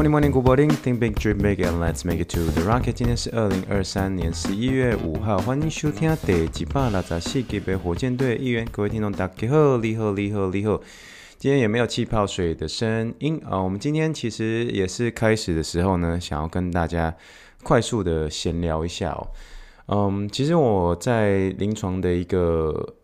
Morning, morning, good morning. Think big, dream big, and let's make it to the rocket. 今天是二零二三年十一月五号，欢迎收听第一百六十四集的火箭队预言。各位听众，大家好，你好，你好，你好。今天也没有气泡水的声音啊。我们今天其实也是开始的时候呢，想要跟大家快速的闲聊一下哦。嗯，其实我在临床的一个。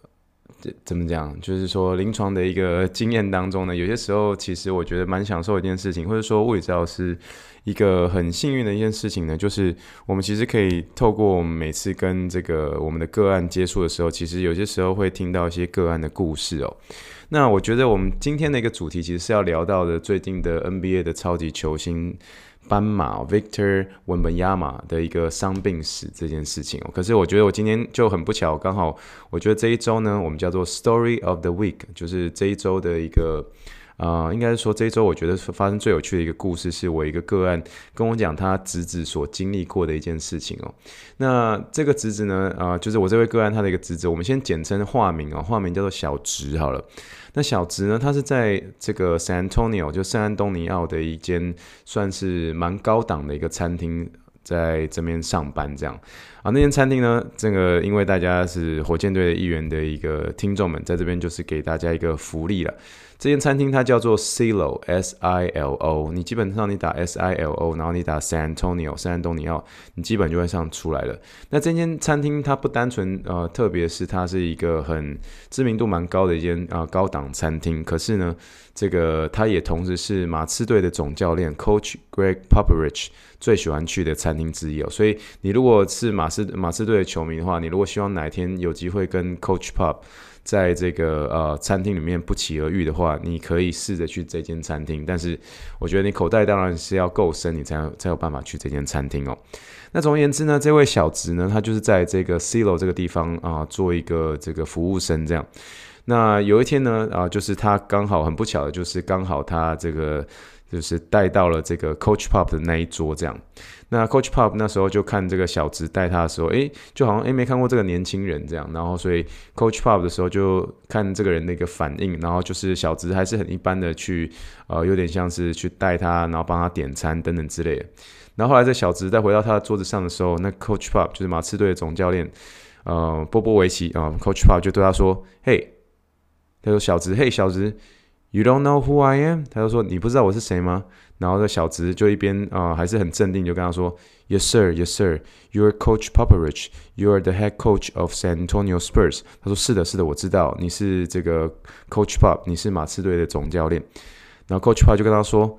怎么讲？就是说，临床的一个经验当中呢，有些时候其实我觉得蛮享受一件事情，或者说物理治疗师一个很幸运的一件事情呢，就是我们其实可以透过我们每次跟这个我们的个案接触的时候，其实有些时候会听到一些个案的故事哦。那我觉得我们今天的一个主题其实是要聊到的最近的 NBA 的超级球星。斑马 Victor Wembanyama 的一个伤病史这件事情，可是我觉得我今天就很不巧，刚好我觉得这一周呢，我们叫做 Story of the Week，就是这一周的一个。啊、应该是说这一周我觉得发生最有趣的一个故事，是我一个个案跟我讲他侄子所经历过的一件事情哦。那这个侄子呢，啊、就是我这位个案他的一个侄子，我们先简称化名哦，化名叫做小侄好了。那小侄呢，他是在这个 San Antonio，就圣安东尼奥的一间算是蛮高档的一个餐厅，在这边上班这样。啊，那间餐厅呢，这个因为大家是火箭队的一员的一个听众们，在这边就是给大家一个福利了。这间餐厅它叫做 Silo S I L O，你基本上你打 S I L O，然后你打 San Antonio 圣安东尼奥，你基本就会上出来了。那这间餐厅它不单纯呃，特别是它是一个很知名度蛮高的一间啊、呃、高档餐厅，可是呢，这个它也同时是马刺队的总教练 Coach Greg Popovich 最喜欢去的餐厅之一哦。所以你如果是马刺马刺队的球迷的话，你如果希望哪一天有机会跟 Coach Pop 在这个呃餐厅里面不期而遇的话，你可以试着去这间餐厅。但是我觉得你口袋当然是要够深，你才有才有办法去这间餐厅哦。那总而言之呢，这位小侄呢，他就是在这个 C 楼这个地方啊、做一个这个服务生这样。那有一天呢啊、就是他刚好很不巧的，就是刚好他这个就是带到了这个 Coach Pop 的那一桌这样。那 Coach Pop 那时候就看这个小侄带他的时候，诶，就好像诶没看过这个年轻人这样，然后所以 Coach Pop 的时候就看这个人的一个反应，然后就是小侄还是很一般的去，呃，有点像是去带他，然后帮他点餐等等之类的。然后后来这小侄再回到他的桌子上的时候，那 Coach Pop 就是马刺队的总教练，呃，波波维奇啊，，Coach Pop 就对他说：“嘿，他说小侄，嘿，小侄。” You don't know who I am？他就说，你不知道我是谁吗？然后这小侄就一边啊、还是很镇定，就跟他说，Yes sir, Yes sir, you are Coach Popovich, you are the head coach of San Antonio Spurs。他说是的，是的，我知道你是这个 Coach Pop，你是马刺队的总教练。然后 Coach Pop 就跟他说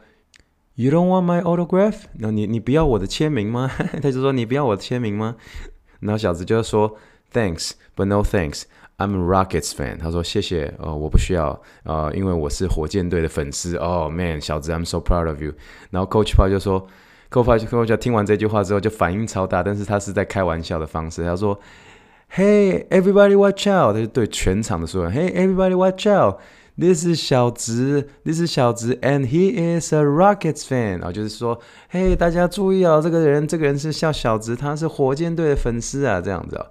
，You don't want my autograph？那你你不要我的签名吗？他就说你不要我的签名吗？然后小侄就说，Thanks, but no thanks。I'm a Rockets fan。他说：“谢谢，呃，我不需要，呃，因为我是火箭队的粉丝。Oh man，小子，I'm so proud of you。”然后 Coach Pop 就说：“Coach Pop 听完这句话之后就反应超大，但是他是在开玩笑的方式。他说：‘Hey everybody, watch out！’ 他就对全场的所有人：‘Hey everybody, watch out! This is 小子，This is 小子，and he is a Rockets fan。’然后就是说：‘嘿，大家注意哦，这个人，这个人是叫小子，他是火箭队的粉丝啊，这样子哦。”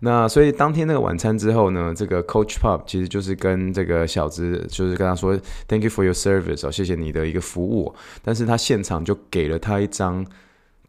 那所以当天那个晚餐之后呢，这个 Coach Pop 其实就是跟这个小子，就是跟他说 Thank you for your service 哦，谢谢你的一个服务。但是他现场就给了他一张。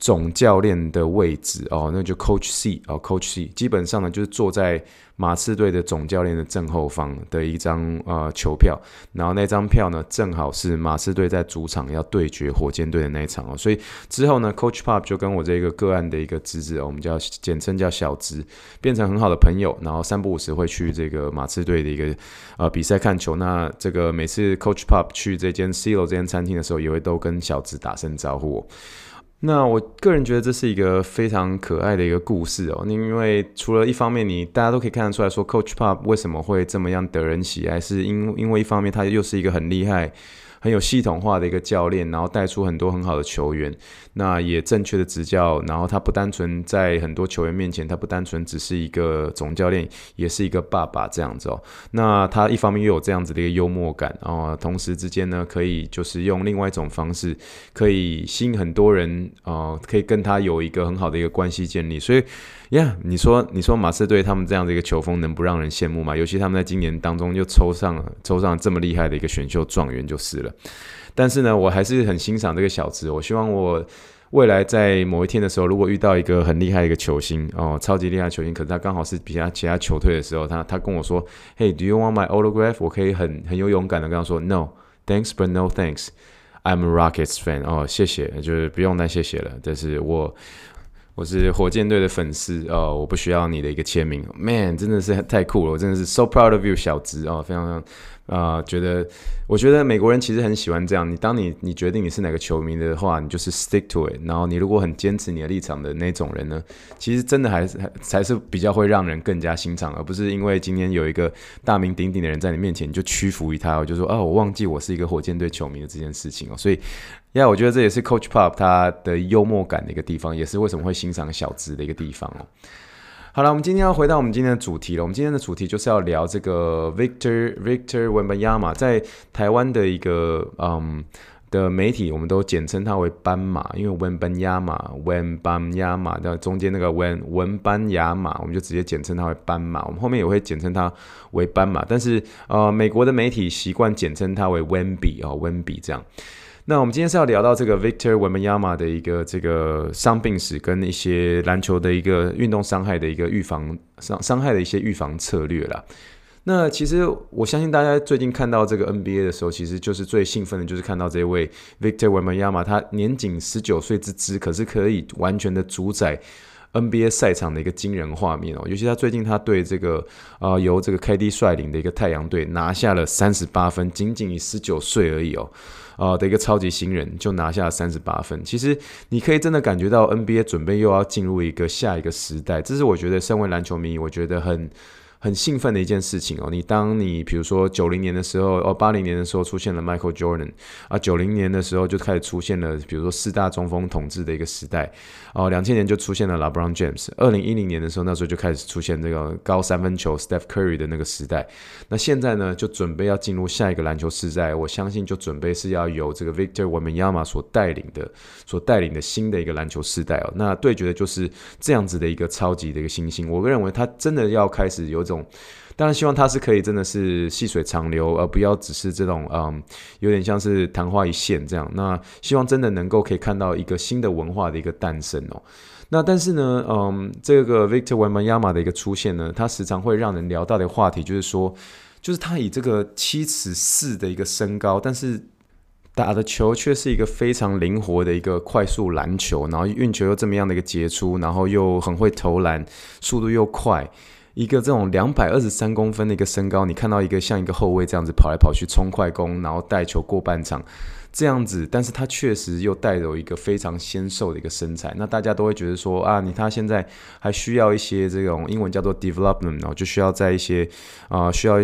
总教练的位置哦，那就 Coach C 哦，Coach C 基本上呢就是坐在马刺队的总教练的正后方的一张呃球票，然后那张票呢正好是马刺队在主场要对决火箭队的那一场哦，所以之后呢，Coach Pop 就跟我这个个案的一个侄子，我们叫简称叫小侄，变成很好的朋友，然后三不五时会去这个马刺队的一个呃比赛看球。那这个每次 Coach Pop 去这间 C 楼这间餐厅的时候，也会都跟小侄打声招呼。那我个人觉得这是一个非常可爱的一个故事哦，因为除了一方面你大家都可以看得出来说，Coach Pop 为什么会这么样得人喜爱，是因因为一方面他又是一个很厉害、很有系统化的一个教练，然后带出很多很好的球员，那也正确的执教，然后他不单纯在很多球员面前，他不单纯只是一个总教练，也是一个爸爸这样子哦。那他一方面又有这样子的一个幽默感哦，同时之间呢，可以就是用另外一种方式，可以吸引很多人哦，可以跟他有一个很好的一个关系建立，所以。呀、你说你说马刺队他们这样的一个球风能不让人羡慕吗？尤其他们在今年当中又抽上了抽上这么厉害的一个选秀状元就是了。但是呢，我还是很欣赏这个小子。我希望我未来在某一天的时候，如果遇到一个很厉害的一个球星哦，超级厉害球星，可是他刚好是比他其他球队的时候，他他跟我说，Hey, do you want my autograph？我可以很很有勇敢的跟他说，No，thanks but no thanks。I'm a Rockets fan。哦，谢谢，就是不用再谢谢了。但是我。我是火箭队的粉丝哦，我不需要你的一个签名，Man，真的是太酷了，我真的是 so proud of you，小子哦，非常非常。啊、呃，觉得我觉得美国人其实很喜欢这样。你当你你决定你是哪个球迷的话，你就是 stick to it。然后你如果很坚持你的立场的那种人呢，其实真的还是还才是比较会让人更加欣赏，而不是因为今天有一个大名鼎鼎的人在你面前，你就屈服于他，我就说哦，我忘记我是一个火箭队球迷的这件事情哦。所以，呀，我觉得这也是 Coach Pop 他的幽默感的一个地方，也是为什么会欣赏小资的一个地方哦。好了，我们今天要回到我们今天的主题了。我们今天的主题就是要聊这个 Victor Victor Wembanyama，在台湾的一个嗯的媒体，我们都简称他为斑马，因为 Wembanyama Wembanyama 的中间那个文文班亚马，我们就直接简称他为斑马。我们后面也会简称他为斑马，但是呃，美国的媒体习惯简称他为 Wemby 啊 Wemby 这样。那我们今天是要聊到这个 Victor w e m y a m a 的一个这个伤病史，跟一些篮球的一个运动伤害的一个预防伤伤害的一些预防策略啦。那其实我相信大家最近看到这个 NBA 的时候，其实就是最兴奋的，就是看到这位 Victor w e m y a m a 他年仅十九岁之姿，可是可以完全的主宰 NBA 赛场的一个惊人画面哦。尤其他最近他对这个呃由这个 KD 率领的一个太阳队拿下了三十八分，仅仅以十九岁而已哦。啊、呃、的一个超级新人就拿下三十八分，其实你可以真的感觉到 NBA 准备又要进入一个下一个时代，这是我觉得身为篮球迷，我觉得很。很兴奋的一件事情哦，你当你比如说九零年的时候，哦八零年的时候出现了 Michael Jordan 啊，九零年的时候就开始出现了，比如说四大中锋统治的一个时代，哦两千年就出现了 LeBron James，二零一零年的时候那时候就开始出现这个高三分球 Steph Curry 的那个时代，那现在呢就准备要进入下一个篮球时代，我相信就准备是要由这个 Victor Wembanyama 所带领的，所带领的新的一个篮球时代哦，那对决的就是这样子的一个超级的一个新星，我认为他真的要开始有当然希望他是可以真的是细水长流，而不要只是这种嗯，有点像是昙花一现这样。那希望真的能够可以看到一个新的文化的一个诞生哦。那但是呢，嗯，这个 Victor w e m a n y a m a 的一个出现呢，他时常会让人聊到的话题就是说，就是他以这个七尺四的一个身高，但是打的球却是一个非常灵活的一个快速篮球，然后运球又这么样的一个杰出，然后又很会投篮，速度又快。一个这种两百二十三公分的一个身高，你看到一个像一个后卫这样子跑来跑去冲快攻，然后带球过半场这样子，但是他确实又带有一个非常纤瘦的一个身材，那大家都会觉得说啊，你他现在还需要一些这种英文叫做 development，然后就需要在一些啊、需要。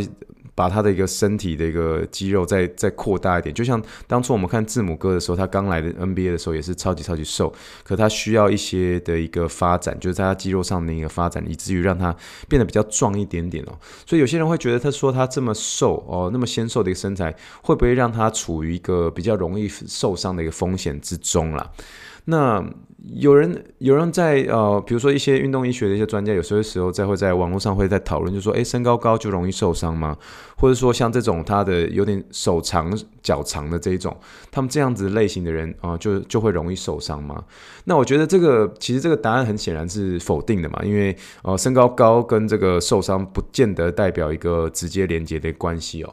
把他的一个身体的一个肌肉再再扩大一点，就像当初我们看字母哥的时候，他刚来的 NBA 的时候也是超级超级瘦，可他需要一些的一个发展，就是在他肌肉上的一个发展，以至于让他变得比较壮一点点哦。所以有些人会觉得，他说他这么瘦哦，那么纤瘦的一个身材，会不会让他处于一个比较容易受伤的一个风险之中啦？那有人有人在呃，比如说一些运动医学的一些专家，有时候时候在会在网络上会在讨论，就说，诶，身高高就容易受伤吗？或者说像这种他的有点手长脚长的这一种，他们这样子类型的人啊、就就会容易受伤吗？那我觉得这个其实这个答案很显然是否定的嘛，因为呃，身高高跟这个受伤不见得代表一个直接连接的关系哦。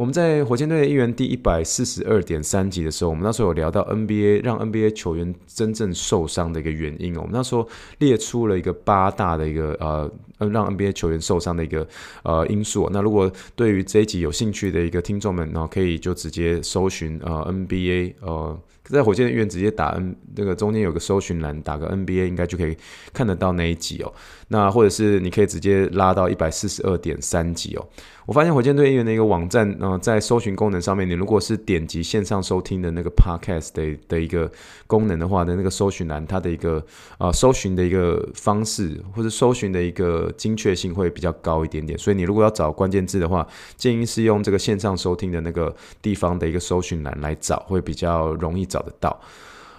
我们在火箭队的一员第一百四十二点三集的时候，我们那时候有聊到 NBA 让 NBA 球员真正受伤的一个原因哦。我们那时候列出了一个八大的一个呃让 NBA 球员受伤的一个呃因素。那如果对于这一集有兴趣的一个听众们，然后可以就直接搜寻呃 NBA 呃。在火箭队议员直接打 N 这个中间有个搜寻栏，打个 NBA 应该就可以看得到那一集哦。那或者是你可以直接拉到一百四十二点三集哦。我发现火箭队议员的一个网站，呃，在搜寻功能上面，你如果是点击线上收听的那个 podcast 的的一个功能的话，的那个搜寻栏，它的一个啊、搜寻的一个方式或者搜寻的一个精确性会比较高一点点。所以你如果要找关键字的话，建议是用这个线上收听的那个地方的一个搜寻栏来找，会比较容易找得到。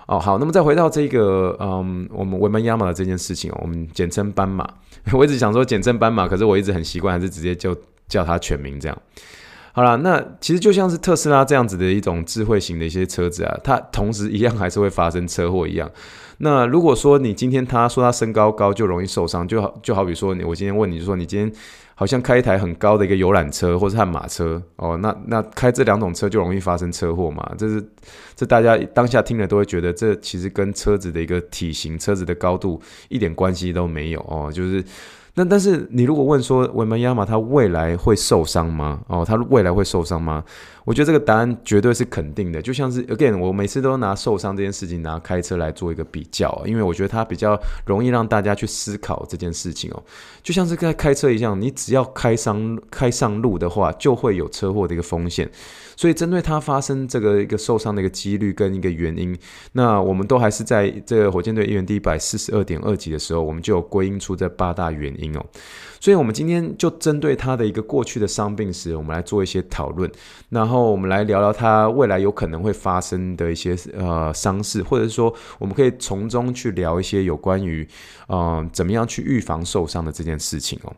哦，好，那么再回到这个，嗯，我们维门亚马的这件事情哦，我们简称斑马。我一直想说简称斑马，可是我一直很习惯，还是直接就。叫它全名这样，好了，那其实就像是特斯拉这样子的一种智慧型的一些车子啊，它同时一样还是会发生车祸一样。那如果说你今天他说他身高高就容易受伤，就好就好比说你我今天问你说你今天好像开一台很高的一个游览车或是悍马车哦，那那开这两种车就容易发生车祸嘛？这是这大家当下听了都会觉得这其实跟车子的一个体型、车子的高度一点关系都没有哦，就是。那但是你如果问说维门亚马他未来会受伤吗？哦，他未来会受伤吗？我觉得这个答案绝对是肯定的，就像是 again，我每次都拿受伤这件事情拿开车来做一个比较，因为我觉得它比较容易让大家去思考这件事情哦。就像是在开车一样，你只要开上开上路的话，就会有车祸的一个风险。所以针对它发生这个一个受伤的一个几率跟一个原因，那我们都还是在这个火箭队一员第一百四十二点二级的时候，我们就有归因出这八大原因哦。所以，我们今天就针对他的一个过去的伤病史，我们来做一些讨论，然后我们来聊聊他未来有可能会发生的一些呃伤势，或者是说，我们可以从中去聊一些有关于嗯、呃、怎么样去预防受伤的这件事情哦。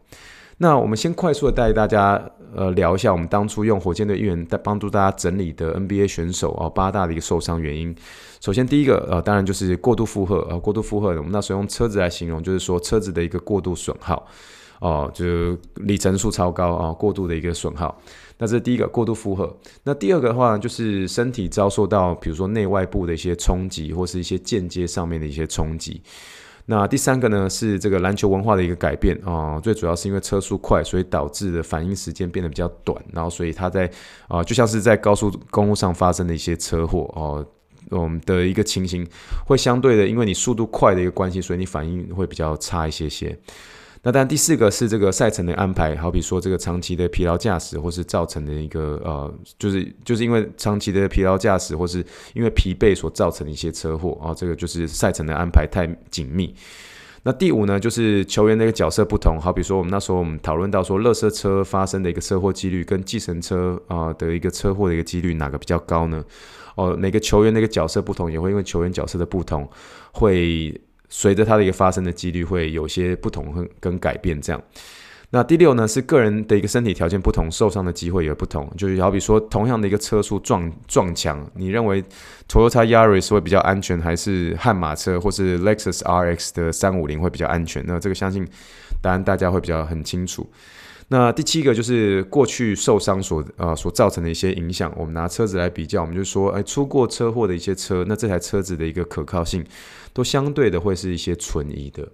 那我们先快速的带大家呃聊一下，我们当初用火箭队议员在帮助大家整理的 NBA 选手哦八大的一个受伤原因。首先第一个呃，当然就是过度负荷呃，过度负荷，我们那时候用车子来形容，就是说车子的一个过度损耗。哦，就是里程数超高啊，哦，过度的一个损耗。那这是第一个过度负荷。那第二个的话，就是身体遭受到比如说内外部的一些冲击，或是一些间接上面的一些冲击。那第三个呢，是这个篮球文化的一个改变啊，哦，最主要是因为车速快，所以导致的反应时间变得比较短，然后所以它在啊，就像是在高速公路上发生的一些车祸哦，我们的一个情形，会相对的，因为你速度快的一个关系，所以你反应会比较差一些些。那当然，第四个是这个赛程的安排，好比说这个长期的疲劳驾驶，或是造成的一个呃，就是就是因为长期的疲劳驾驶，或是因为疲惫所造成的一些车祸啊，这个就是赛程的安排太紧密。那第五呢，就是球员的一个角色不同，好比说我们那时候我们讨论到说，垃圾车发生的一个车祸几率跟计程车啊的一个车祸的一个几率哪个比较高呢？哦，每个球员的一个角色不同，也会因为球员角色的不同会。随着它的一个发生的几率会有些不同跟跟改变，这样。那第六呢，是个人的一个身体条件不同，受伤的机会也不同。就是好比说，同样的一个车速撞撞墙，你认为 Toyota Yaris 会比较安全，还是悍马车或是 Lexus RX 的三五零会比较安全？那这个相信当然大家会比较很清楚。那第七个就是过去受伤所啊所造成的一些影响。我们拿车子来比较，我们就说，哎，出过车祸的一些车，那这台车子的一个可靠性。都相对的会是一些存疑的。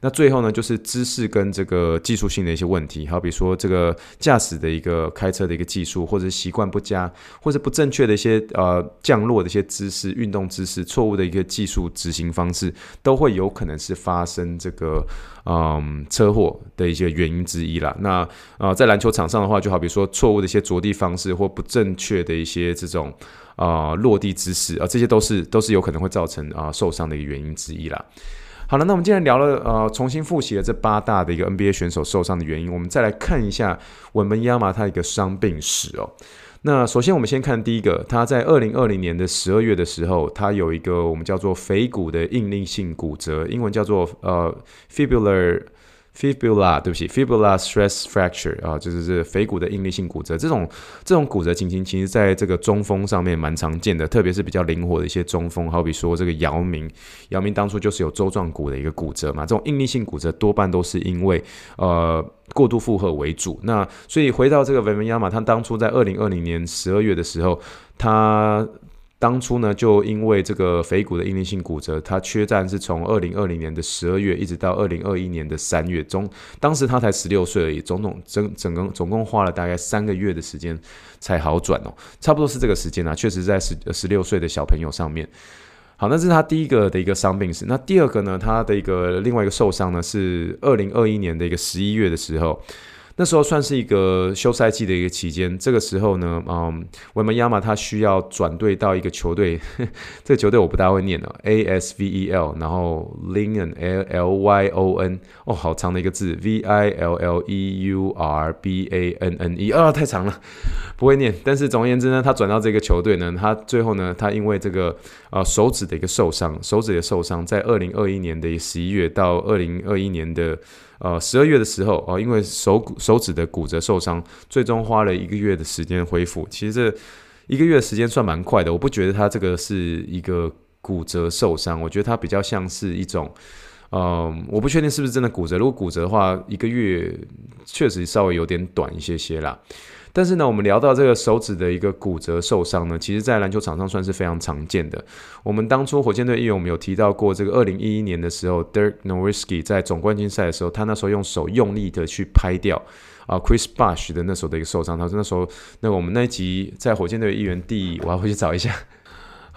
那最后呢，就是知识跟这个技术性的一些问题，好比说这个驾驶的一个开车的一个技术，或者习惯不佳，或者不正确的一些呃降落的一些姿势、运动姿势，错误的一个技术执行方式，都会有可能是发生这个嗯车祸的一些原因之一啦。那啊、在篮球场上的话，就好比说错误的一些着地方式，或不正确的一些这种。啊、落地姿势啊、呃，这些都是都是有可能会造成啊、受伤的一个原因之一啦。好了，那我们既然聊了呃，重新复习了这八大的一个 NBA 选手受伤的原因，我们再来看一下文本亚马他一个伤病史哦。那首先我们先看第一个，他在二零二零年的十二月的时候，他有一个我们叫做腓骨的应力性骨折，英文叫做呃 fibular。Fibula，对不起，Fibula stress fracture 啊，就是这腓骨的应力性骨折。这种这种骨折情形，其实在这个中锋上面蛮常见的，特别是比较灵活的一些中锋，好比说这个姚明，姚明当初就是有舟状骨的一个骨折嘛。这种应力性骨折多半都是因为呃过度负荷为主。那所以回到这个维门亚马，他当初在二零二零年十二月的时候，他当初呢，就因为这个腓骨的应力性骨折，他缺战是从二零二零年的十二月一直到二零二一年的三月中，当时他才十六岁而已，总总整整个总共花了大概三个月的时间才好转哦，差不多是这个时间啊，确实在十十六岁的小朋友上面。好，那是他第一个的一个伤病史。那第二个呢，他的一个另外一个受伤呢，是二零二一年的一个十一月的时候。那时候算是一个休赛季的一个期间，这个时候呢，嗯，维门亚马他需要转队到一个球队，这个球队我不大会念了，A S V E L，然后 Lyon L L Y O N，哦，好长的一个字，V I L L E U R B A N N E，啊，太长了，不会念。但是总而言之呢，他转到这个球队呢，他最后呢，他因为这个呃手指的一个受伤，手指的受伤，在二零二一年的十一月到二零二一年的。呃，十二月的时候哦，因为手骨手指的骨折受伤，最终花了一个月的时间恢复。其实这一个月的时间算蛮快的，我不觉得他这个是一个骨折受伤，我觉得他比较像是一种，嗯、我不确定是不是真的骨折。如果骨折的话，一个月确实稍微有点短一些些啦。但是呢，我们聊到这个手指的一个骨折受伤呢，其实在篮球场上算是非常常见的。我们当初火箭队议员我们有提到过，这个二零一一年的时候，Dirk Nowitzki 在总冠军赛的时候，他那时候用手用力的去拍掉啊 Chris Bosh 的那时候的一个受伤。他说那时候，那我们那一集在火箭队议员第，我要回去找一下。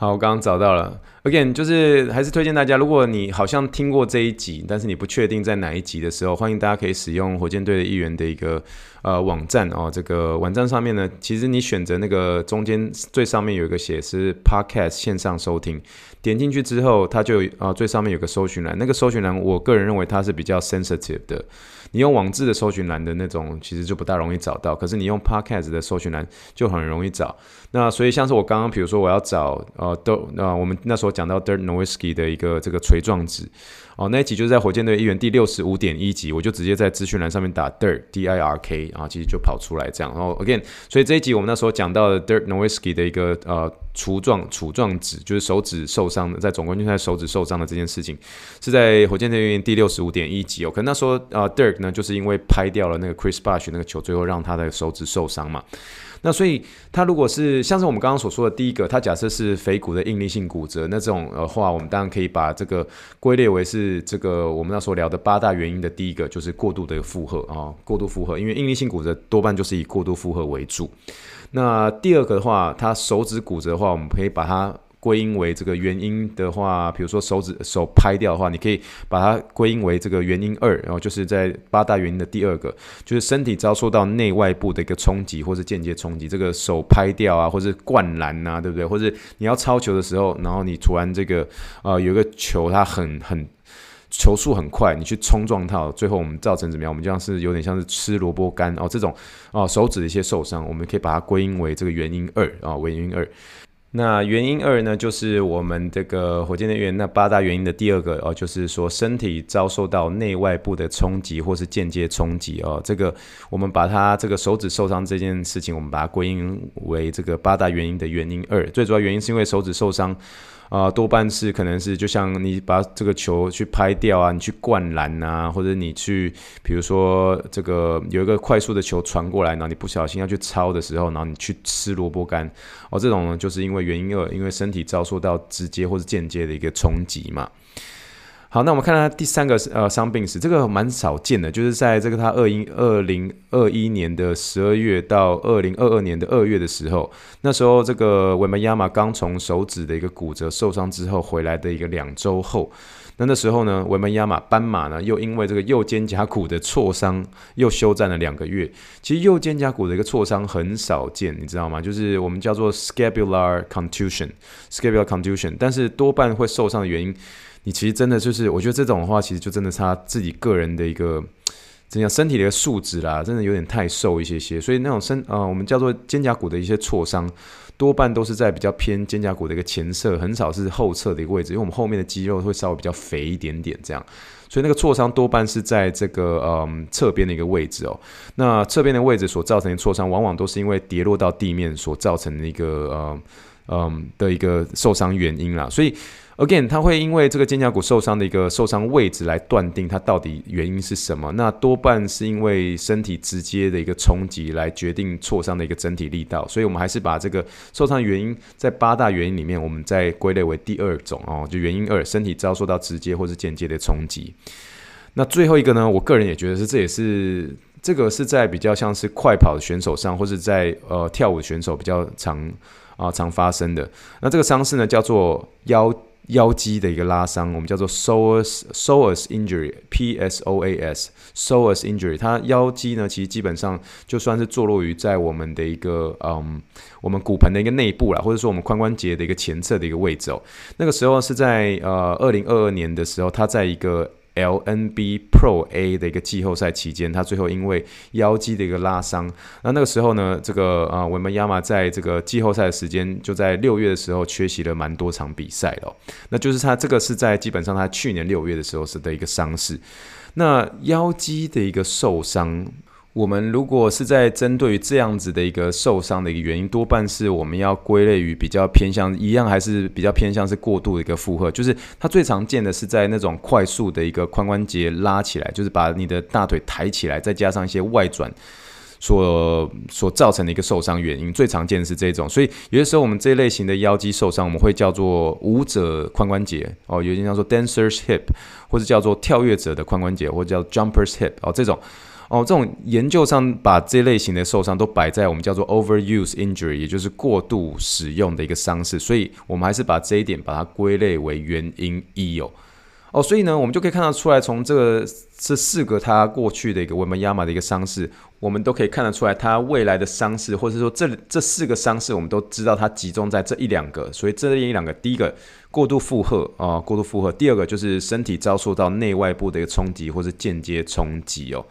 好，我刚刚找到了。Again，就是还是推荐大家，如果你好像听过这一集，但是你不确定在哪一集的时候，欢迎大家可以使用火箭队的一员的一个呃网站哦。这个网站上面呢，其实你选择那个中间最上面有一个写是 Podcast 线上收听，点进去之后，它就啊、最上面有个搜寻栏，那个搜寻栏我个人认为它是比较 sensitive 的。你用网志的搜寻栏的那种，其实就不大容易找到。可是你用 Podcast 的搜寻栏就很容易找。那所以像是我刚刚，比如说我要找呃都呃我们那时候讲到 Dirt n o w i s k y 的一个这个锤状子。哦，那一集就是在火箭队一员第六十五点一集，我就直接在资讯栏上面打 Dirk D I R K，然后其实就跑出来这样。然后 Again，所以这一集我们那时候讲到的 Dirk Nowitzki 的一个呃杵状杵状指，就是手指受伤的，在总冠军赛手指受伤的这件事情，是在火箭队一员第六十五点一集哦。可能那时候啊、Dirk 呢，就是因为拍掉了那个 Chris Bosh 那个球，最后让他的手指受伤嘛。那所以它如果是像是我们刚刚所说的第一个，它假设是腓骨的应力性骨折，那这种的话，我们当然可以把这个归列为是这个我们要所聊的八大原因的第一个，就是过度的负荷啊，过度负荷，因为应力性骨折多半就是以过度负荷为主。那第二个的话，它手指骨折的话，我们可以把它。归因为这个原因的话，比如说手指手拍掉的话，你可以把它归因为这个原因二，然后就是在八大原因的第二个，就是身体遭受到内外部的一个冲击或是间接冲击，这个手拍掉啊，或是灌篮啊，对不对？或者你要抄球的时候，然后你突然这个呃有一个球它很很球速很快，你去冲撞它，最后我们造成怎么样？我们就像是有点像是吃萝卜干哦，这种哦手指的一些受伤，我们可以把它归因为这个原因二啊，为原因二。那原因二呢，就是我们这个火箭队议员那八大原因的第二个哦，就是说身体遭受到内外部的冲击或是间接冲击哦，这个我们把它这个手指受伤这件事情，我们把它归因为这个八大原因的原因二，最主要原因是因为手指受伤。啊、多半是可能是就像你把这个球去拍掉啊，你去灌篮啊，或者你去，比如说这个有一个快速的球传过来，然后你不小心要去抄的时候，然后你去吃萝卜干，哦，这种呢就是因为原因二，因为身体遭受到直接或是间接的一个冲击嘛。好，那我们看他第三个呃伤病史，这个蛮少见的，就是在这个他二一二零二一年的十二月到二零二二年的二月的时候，那时候这个维门亚马刚从手指的一个骨折受伤之后回来的一个两周后，那那时候呢，维门亚马斑马呢又因为这个右肩胛骨的挫伤又休战了两个月。其实右肩胛骨的一个挫伤很少见，你知道吗？就是我们叫做 scapular contusion，scapular contusion，但是多半会受伤的原因。你其实真的就是，我觉得这种的话，其实就真的是他自己个人的一个怎样身体的一个素质啦，真的有点太瘦一些些，所以那种身啊、呃，我们叫做肩胛骨的一些挫伤，多半都是在比较偏肩胛骨的一个前侧，很少是后侧的一个位置，因为我们后面的肌肉会稍微比较肥一点点这样，所以那个挫伤多半是在这个嗯侧边的一个位置哦。那侧边的位置所造成的挫伤，往往都是因为跌落到地面所造成的一个嗯。嗯的一个受伤原因啦。所以 again，他会因为这个肩胛骨受伤的一个受伤位置来断定它到底原因是什么。那多半是因为身体直接的一个冲击来决定挫伤的一个整体力道。所以我们还是把这个受伤原因在八大原因里面，我们再归类为第二种哦，就原因二，身体遭受到直接或是间接的冲击。那最后一个呢，我个人也觉得是，这也是这个是在比较像是快跑的选手上，或是在呃跳舞选手比较常啊、常发生的。那这个伤势呢，叫做腰腰肌的一个拉伤，我们叫做 soas soas injury，P S O A S soas injury。它腰肌呢，其实基本上就算是坐落于在我们的一个嗯我们骨盆的一个内部啦，或者说我们髋关节的一个前侧的一个位置哦。那个时候是在呃二零二二年的时候，它在一个 LNB Pro A 的一个季后赛期间，他最后因为腰肌的一个拉伤，那那个时候呢，这个啊，我们亚马在这个季后赛的时间就在六月的时候缺席了蛮多场比赛了，那就是他这个是在基本上他去年六月的时候是的一个伤势，那腰肌的一个受伤。我们如果是在针对于这样子的一个受伤的一个原因，多半是我们要归类于比较偏向一样，还是比较偏向是过度的一个负荷。就是它最常见的是在那种快速的一个髋关节拉起来，就是把你的大腿抬起来，再加上一些外转所所造成的一个受伤原因。最常见的是这种，所以有些时候我们这一类型的腰肌受伤，我们会叫做舞者髋关节哦，有些叫做 dancer's hip，或者叫做跳跃者的髋关节，或者叫 jumper's hip 哦，这种。哦，这种研究上把这类型的受伤都摆在我们叫做 overuse injury，也就是过度使用的一个伤势，所以我们还是把这一点把它归类为原因一哦。哦，所以呢，我们就可以看得出来，从这个这四个他过去的一个文本亚马的一个伤势，我们都可以看得出来，他未来的伤势，或者说这这四个伤势，我们都知道它集中在这一两个，所以这一两个，第一个过度负荷啊，过度负荷；第二个就是身体遭受到内外部的一个冲击或是间接冲击哦。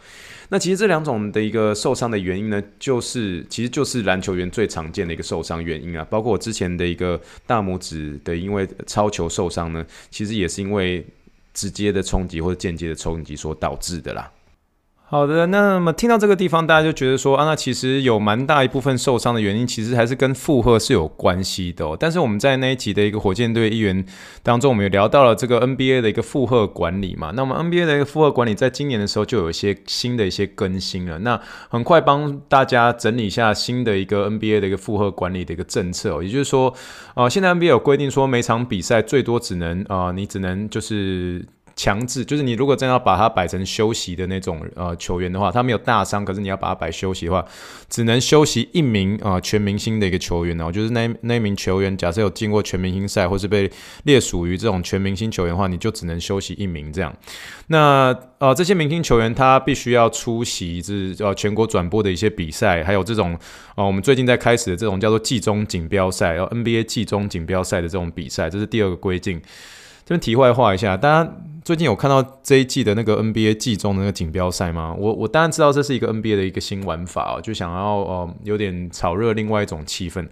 那其实这两种的一个受伤的原因呢，就是其实就是篮球员最常见的一个受伤原因啊，包括我之前的一个大拇指的因为超球受伤呢，其实也是因为直接的冲击或者间接的冲击所导致的啦。好的，那么听到这个地方，大家就觉得说啊，那其实有蛮大一部分受伤的原因，其实还是跟负荷是有关系的哦。但是我们在那一集的一个火箭队一员当中，我们也聊到了这个 NBA 的一个负荷管理嘛。那么 NBA 的一个负荷管理，在今年的时候就有一些新的一些更新了。那很快帮大家整理一下新的一个 NBA 的一个负荷管理的一个政策哦，也就是说，啊，现在 NBA 有规定说，每场比赛最多只能啊，你只能就是。强制就是你如果真要把它摆成休息的那种呃球员的话，他没有大伤，可是你要把它摆休息的话，只能休息一名啊、呃、全明星的一个球员哦，就是那那一名球员，假设有进过全明星赛或是被列属于这种全明星球员的话，你就只能休息一名这样。那呃这些明星球员他必须要出席是呃全国转播的一些比赛，还有这种呃我们最近在开始的这种叫做季中锦标赛，然后 NBA 季中锦标赛的这种比赛，这是第二个规定。这边题外话一下，大家最近有看到这一季的那个 NBA 季中的那个锦标赛吗？我我当然知道这是一个 NBA 的一个新玩法哦，就想要哦有点炒热另外一种气氛。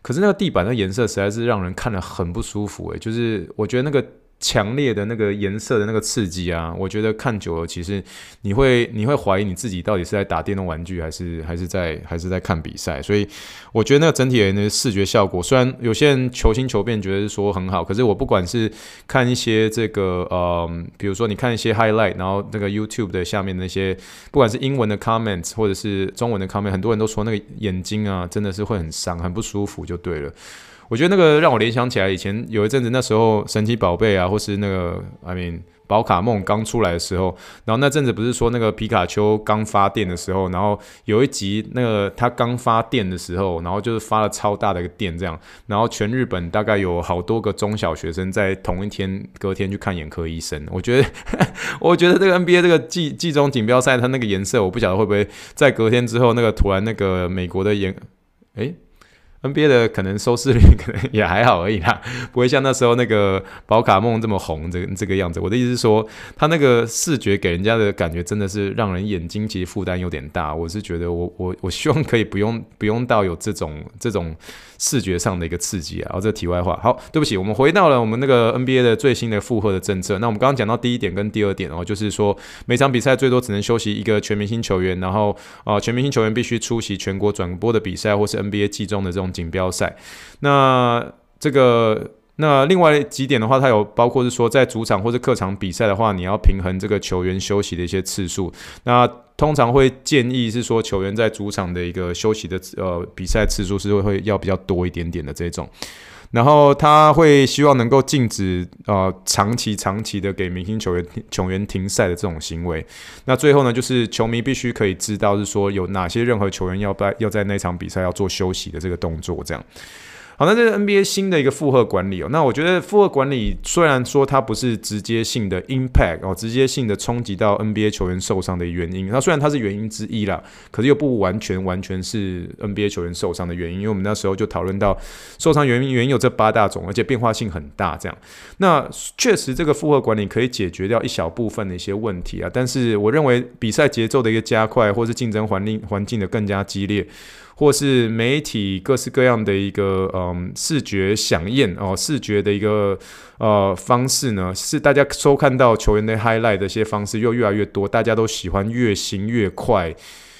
可是那个地板的颜色实在是让人看了很不舒服诶，就是我觉得那个。强烈的那个颜色的那个刺激啊，我觉得看久了，其实你会你会怀疑你自己到底是在打电动玩具，还是还是在还是在看比赛。所以我觉得那个整体的视觉效果，虽然有些人求新求变，觉得说很好，可是我不管是看一些这个呃，比如说你看一些 highlight，然后那个 YouTube 的下面那些，不管是英文的 comments 或者是中文的 comment，很多人都说那个眼睛啊，真的是会很伤，很不舒服，就对了。我觉得那个让我联想起来，以前有一阵子，那时候神奇宝贝啊，或是那个 I mean 宝卡梦刚出来的时候，然后那阵子不是说那个皮卡丘刚发电的时候，然后有一集那个他刚发电的时候，然后就是发了超大的一个电这样，然后全日本大概有好多个中小学生在同一天隔天去看眼科医生。我觉得，我觉得这个 NBA 这个季季中锦标赛它那个颜色，我不晓得会不会在隔天之后那个突然那个美国的眼，诶。NBA 的可能收视率 可能也还好而已啦，不会像那时候那个宝卡梦这么红这这个样子。我的意思是说，他那个视觉给人家的感觉真的是让人眼睛其实负担有点大。我是觉得我我我希望可以不用不用到有这种这种。视觉上的一个刺激啊，然后这题外话，好，对不起，我们回到了我们那个 NBA 的最新的负荷的政策。那我们刚刚讲到第一点跟第二点哦，就是说每场比赛最多只能休息一个全明星球员，然后啊，全明星球员必须出席全国转播的比赛或是 NBA 季中的这种种锦标赛。那这个。那另外几点的话，它有包括是说，在主场或者客场比赛的话，你要平衡这个球员休息的一些次数。那通常会建议是说，球员在主场的一个休息的呃比赛次数是会会要比较多一点点的这种。然后他会希望能够禁止呃长期长期的给明星球员球员停赛的这种行为。那最后呢，就是球迷必须可以知道是说有哪些任何球员要在要在那场比赛要做休息的这个动作这样。好，那这是 NBA 新的一个负荷管理哦。那我觉得负荷管理虽然说它不是直接性的 impact 哦，直接性的冲击到 NBA 球员受伤的原因。那虽然它是原因之一啦，可是又不完全完全是 NBA 球员受伤的原因。因为我们那时候就讨论到受伤原因原因有这八大种，而且变化性很大。这样，那确实这个负荷管理可以解决掉一小部分的一些问题啊。但是我认为比赛节奏的一个加快，或是竞争环境环境的更加激烈。或是媒体各式各样的一个嗯视觉响应哦，视觉的一个呃方式呢，是大家收看到球员的 highlight 的一些方式又越来越多，大家都喜欢越新越快。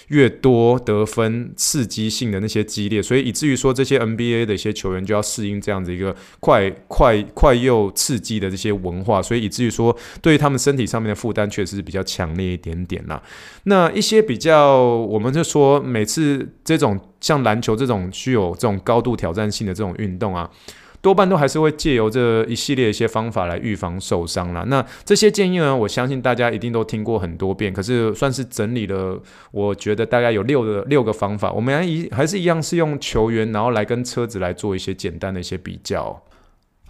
越多得分、刺激性的那些激烈，所以以至于说这些 NBA 的一些球员就要适应这样子一个快、快、快又刺激的这些文化，所以以至于说对于他们身体上面的负担确实是比较强烈一点点啦。那一些比较，我们就说每次这种像篮球这种具有这种高度挑战性的这种运动啊。多半都还是会借由这一系列一些方法来预防受伤啦。那这些建议呢，我相信大家一定都听过很多遍。可是算是整理了，我觉得大概有六个六个方法。我们还一还是一样是用球员，然后来跟车子来做一些简单的一些比较。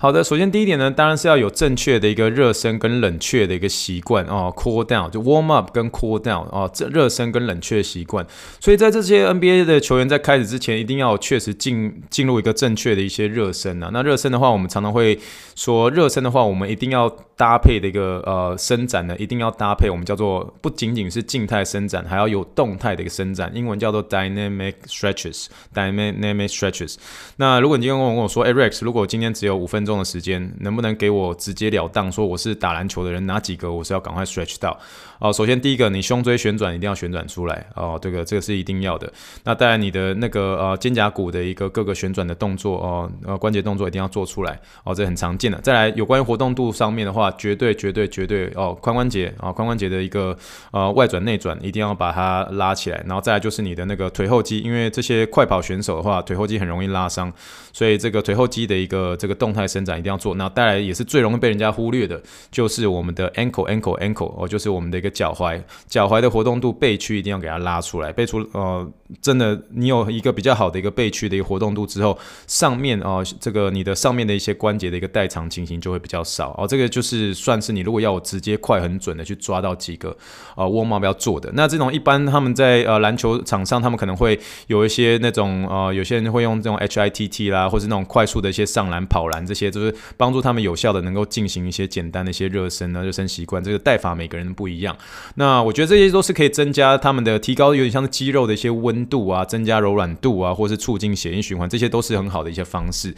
好的，首先第一点呢，当然是要有正确的一个热身跟冷却的一个习惯哦，cool down 就 warm up 跟 cool down 哦，这热身跟冷却习惯。所以在这些 NBA 的球员在开始之前，一定要确实进进入一个正确的一些热身啊。那热身的话，我们常常会说，热身的话，我们一定要搭配的一个呃伸展呢，一定要搭配我们叫做不仅仅是静态伸展，还要有动态的一个伸展，英文叫做 dynamic stretches，dynamic stretches。那如果你今天问我说，哎，Rex，如果今天只有五分钟的时间能不能给我直截了当说我是打篮球的人，哪几个我是要赶快 stretch 到？哦，首先第一个，你胸椎旋转一定要旋转出来哦，这个这个是一定要的。那当然你的那个呃肩胛骨的一个各个旋转的动作哦，呃关节动作一定要做出来哦，这很常见的。再来有关于活动度上面的话，绝对绝对绝对哦，髋关节啊髋关节的一个呃外转内转一定要把它拉起来。然后再来就是你的那个腿后肌，因为这些快跑选手的话，腿后肌很容易拉伤，所以这个腿后肌的一个这个动态伸展一定要做。那带来也是最容易被人家忽略的，就是我们的 ankle ankle ankle 哦，就是我们的一个。脚踝，脚踝的活动度，背屈一定要给它拉出来。背出，呃，真的，你有一个比较好的一个背屈的一个活动度之后，上面哦、这个你的上面的一些关节的一个代偿情形就会比较少哦。这个就是算是你如果要我直接快很准的去抓到几个呃 warm up 要做的。那这种一般他们在呃篮球场上，他们可能会有一些那种呃，有些人会用这种 HITT 啦，或是那种快速的一些上篮、跑篮这些，就是帮助他们有效的能够进行一些简单的一些热身呢，热身习惯。这个带法每个人不一样。那我觉得这些都是可以增加他们的提高，有点像是肌肉的一些温度啊，增加柔软度啊，或是促进血液循环，这些都是很好的一些方式。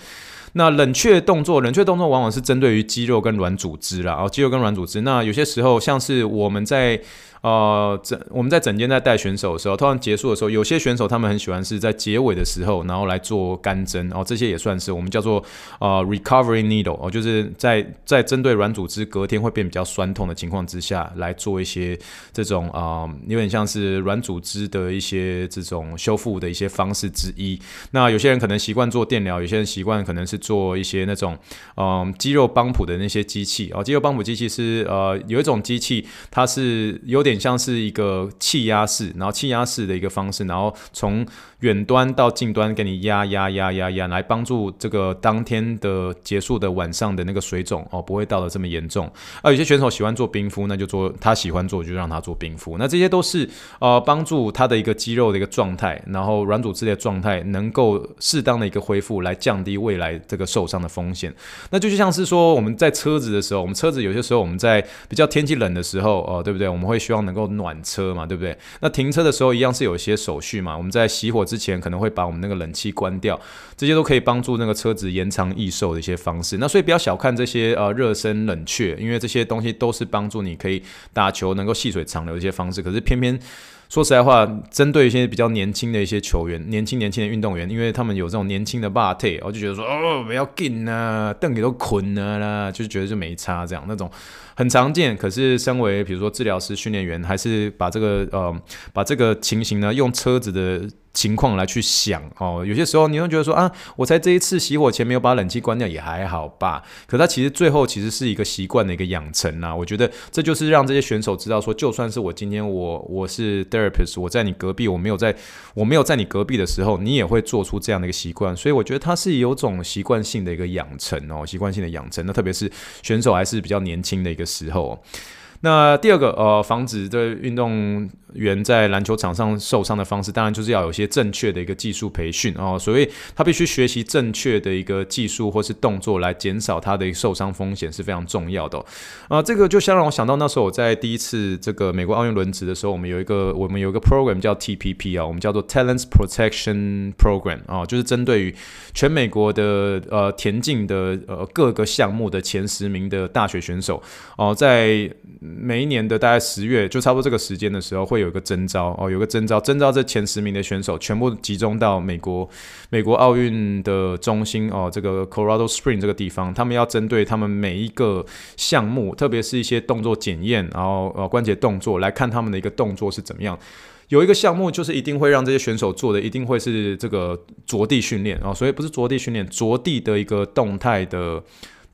那冷却动作，冷却动作往往是针对于肌肉跟软组织啦，哦，肌肉跟软组织。那有些时候像是我们在。呃，整我们在整间在带选手的时候，通常结束的时候，有些选手他们很喜欢是在结尾的时候，然后来做干针，哦，这些也算是我们叫做呃 recovery needle，哦，就是在在针对软组织隔天会变比较酸痛的情况之下来做一些这种啊、有点像是软组织的一些这种修复的一些方式之一。那有些人可能习惯做电疗，有些人习惯可能是做一些那种嗯、肌肉帮浦的那些机器，哦，肌肉帮浦机器是呃有一种机器，它是有点。有点像是一个气压式，然后气压式的一个方式，然后从远端到近端给你压压压压压，来帮助这个当天的结束的晚上的那个水肿哦，不会到得这么严重。啊，有些选手喜欢做冰敷，那就做他喜欢做就让他做冰敷。那这些都是呃帮助他的一个肌肉的一个状态，然后软组织的状态能够适当的一个恢复，来降低未来这个受伤的风险。那就像是说我们在车子的时候，我们车子有些时候我们在比较天气冷的时候哦，呃，对不对？我们会希望。能够暖车嘛，对不对？那停车的时候一样是有一些手续嘛。我们在熄火之前可能会把我们那个冷气关掉，这些都可以帮助那个车子延长易寿的一些方式。那所以不要小看这些呃热身冷却，因为这些东西都是帮助你可以打球能够细水长流的一些方式。可是偏偏说实在话，针对一些比较年轻的一些球员，年轻年轻的运动员，因为他们有这种年轻的霸体，我就觉得说哦，不要紧啊，凳给都捆了啦，就觉得就没差这样那种。很常见，可是身为比如说治疗师、训练员，还是把这个呃把这个情形呢，用车子的情况来去想哦。有些时候你会觉得说啊，我才这一次熄火前没有把冷气关掉也还好吧。可它其实最后其实是一个习惯的一个养成啊。我觉得这就是让这些选手知道说，就算是我今天我我是 therapist，我在你隔壁，我没有在我没有在你隔壁的时候，你也会做出这样的一个习惯。所以我觉得它是有种习惯性的一个养成哦，习惯性的养成。那特别是选手还是比较年轻的一个时候。那第二个呃，防止这运动员在篮球场上受伤的方式，当然就是要有些正确的一个技术培训哦。所以他必须学习正确的一个技术或是动作，来减少他的一受伤风险是非常重要的。啊、这个就像让我想到那时候我在第一次这个美国奥运轮值的时候，我们有一个我们有一个 program 叫 TPP 啊，我们叫做 Talents Protection Program 啊，就是针对于全美国的呃田径的呃各个项目的前十名的大学选手哦，在每一年的大概十月，就差不多这个时间的时候，会有一个征招哦，有个征招，征招这前十名的选手全部集中到美国美国奥运的中心哦，这个 Colorado Spring 这个地方，他们要针对他们每一个项目，特别是一些动作检验，然后呃关节动作来看他们的一个动作是怎么样。有一个项目就是一定会让这些选手做的，一定会是这个着地训练哦，所以不是着地训练，着地的一个动态的。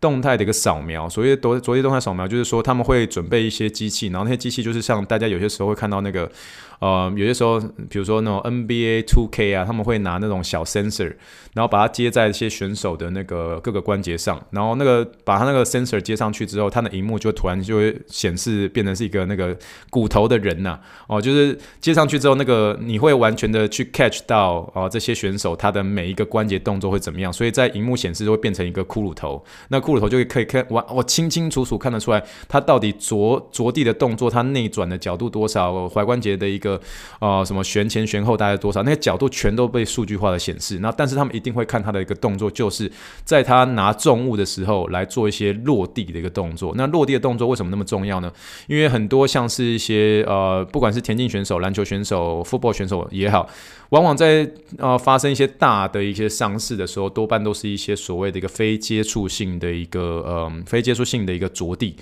动态的一个扫描，所谓的着地动态扫描，就是说他们会准备一些机器，然后那些机器就是像大家有些时候会看到那个。呃，有些时候，比如说那种 NBA 2K 啊，他们会拿那种小 sensor，然后把它接在一些选手的那个各个关节上，然后那个把它那个 sensor 接上去之后，它的荧幕就突然就会显示变成是一个那个骨头的人呐、哦，就是接上去之后，那个你会完全的去 catch 到哦这些选手他的每一个关节动作会怎么样，所以在荧幕显示就会变成一个骷髅头，那骷髅头就可以看完，我清清楚楚看得出来，他到底着着地的动作，他内转的角度多少，踝关节的一个。个呃什么旋前旋后大概多少？那个角度全都被数据化的显示。那但是他们一定会看他的一个动作，就是在他拿重物的时候来做一些落地的一个动作。那落地的动作为什么那么重要呢？因为很多像是一些呃不管是田径选手、篮球选手、football 选手也好，往往在呃发生一些大的一些伤势的时候，多半都是一些所谓的一个非接触性的一个呃非接触性的一个着地。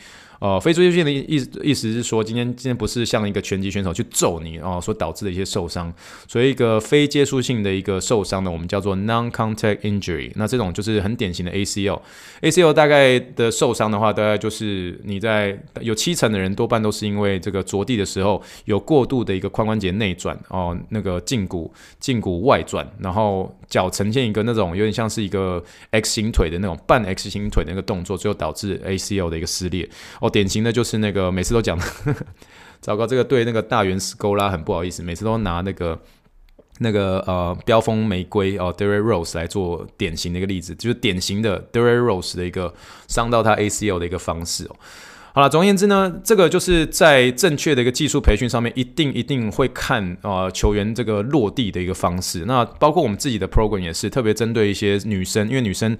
哦，非接触性的意思意思是说，今天今天不是像一个拳击选手去揍你哦，所导致的一些受伤，所以一个非接触性的一个受伤呢，我们叫做 non-contact injury。那这种就是很典型的 ACL。ACL 大概的受伤的话，大概就是你在有七成的人多半都是因为这个着地的时候有过度的一个髋关节内转哦，那个胫骨胫骨外转，然后脚呈现一个那种有点像是一个 X 型腿的那种半 X 型腿的那个动作，最后导致 ACL 的一个撕裂哦。典型的就是那个每次都讲，糟糕，这个对那个大圆斯勾拉很不好意思，每次都拿那个那个呃飙风玫瑰哦 Derrick Rose 来做典型的一个例子，就是典型的 Derrick Rose 的一个伤到他 ACL 的一个方式哦。好了，总而言之呢，这个就是在正确的一个技术培训上面，一定一定会看啊球员这个落地的一个方式。那包括我们自己的 program 也是特别针对一些女生，因为女生。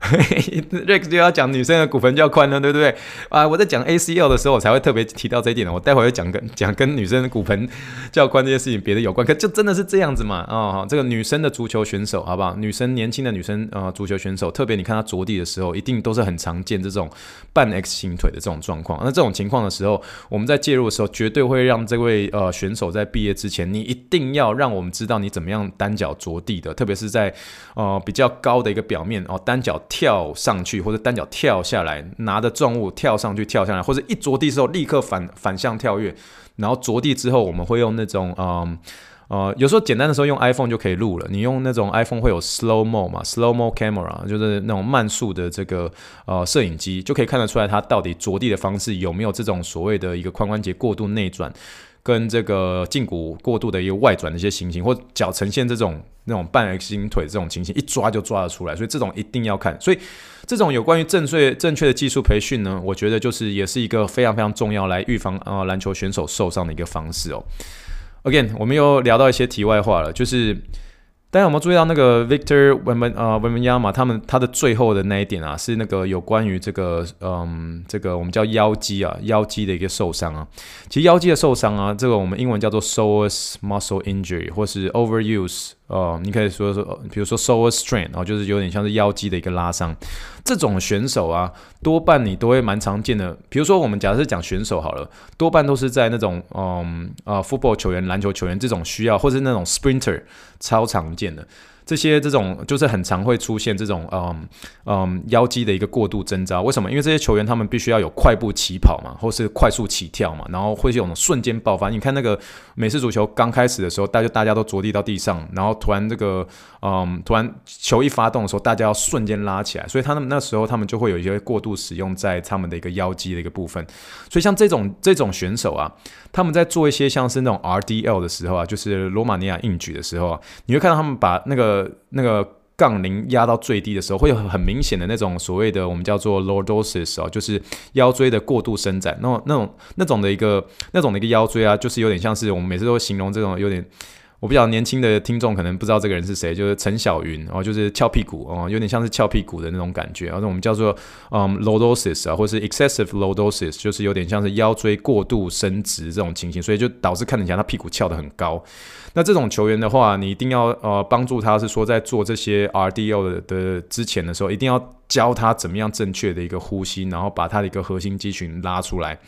Rex 就要讲女生的骨盆较宽了，对不对？啊，我在讲 ACL 的时候，我才会特别提到这一点的。我待会会讲跟讲跟女生的骨盆较宽这些事情别的有关，可就真的是这样子嘛？啊、这个女生的足球选手，好不好？女生年轻的女生啊、呃，足球选手，特别你看她着地的时候，一定都是很常见这种半 X 型腿的这种状况。那这种情况的时候，我们在介入的时候，绝对会让这位呃选手在毕业之前，你一定要让我们知道你怎么样单脚着地的，特别是在呃比较高的一个表面哦，单脚。跳上去或者单脚跳下来，拿着重物跳上去跳下来，或者一着地之后立刻反反向跳跃，然后着地之后我们会用那种嗯呃有时候简单的时候用 iPhone 就可以录了，你用那种 iPhone 会有 slow mo 嘛，slow mo camera 就是那种慢速的这个呃摄影机就可以看得出来它到底着地的方式有没有这种所谓的一个髋关节过度内转。跟这个胫骨过度的一个外转的一些情形，或脚呈现这种那种半 X 型腿这种情形，一抓就抓得出来，所以这种一定要看。所以这种有关于正确正确的技术培训呢，我觉得就是也是一个非常非常重要来预防呃篮球选手受伤的一个方式哦。Again，我们又聊到一些题外话了，就是大家有没有注意到那个 Victor 文文啊文文亚马他们他的最后的那一点啊，是那个有关于这个嗯这个我们叫腰肌啊腰肌的一个受伤啊。其实腰肌的受伤啊，这个我们英文叫做 s o r e s muscle injury 或是 overuse。哦、你可以说说，比如说 psoas strain，然后就是有点像是腰肌的一个拉伤。这种选手啊，多半你都会蛮常见的。比如说，我们假设讲选手好了，多半都是在那种嗯啊、football 球员、篮球球员这种需要，或是那种 sprinter 超常见的。这些这种就是很常会出现这种嗯嗯腰肌的一个过度征召，为什么？因为这些球员他们必须要有快步起跑嘛，或是快速起跳嘛，然后会有种瞬间爆发。你看那个美式足球刚开始的时候，大家大家都着地到地上，然后突然这个嗯突然球一发动的时候，大家要瞬间拉起来，所以他们那时候他们就会有一些过度使用在他们的一个腰肌的一个部分。所以像这种这种选手啊，他们在做一些像是那种 RDL 的时候啊，就是罗马尼亚硬举的时候啊，你会看到他们把那个那个杠铃压到最低的时候，会有很明显的那种所谓的我们叫做 lordosis 啊，就是腰椎的过度伸展，那种那种那种的一个那种的一个腰椎啊，就是有点像是我们每次都会形容这种有点。我比较年轻的听众可能不知道这个人是谁，就是陈小云哦，就是翘屁股哦，有点像是翘屁股的那种感觉，然后我们叫做嗯 lordosis 啊，或是 excessive lordosis，就是有点像是腰椎过度伸直这种情形，所以就导致看起来他屁股翘得很高。那这种球员的话，你一定要呃帮助他，是说在做这些 RDO 的的之前的时候，一定要教他怎么样正确的一个呼吸，然后把他的一个核心肌群拉出来。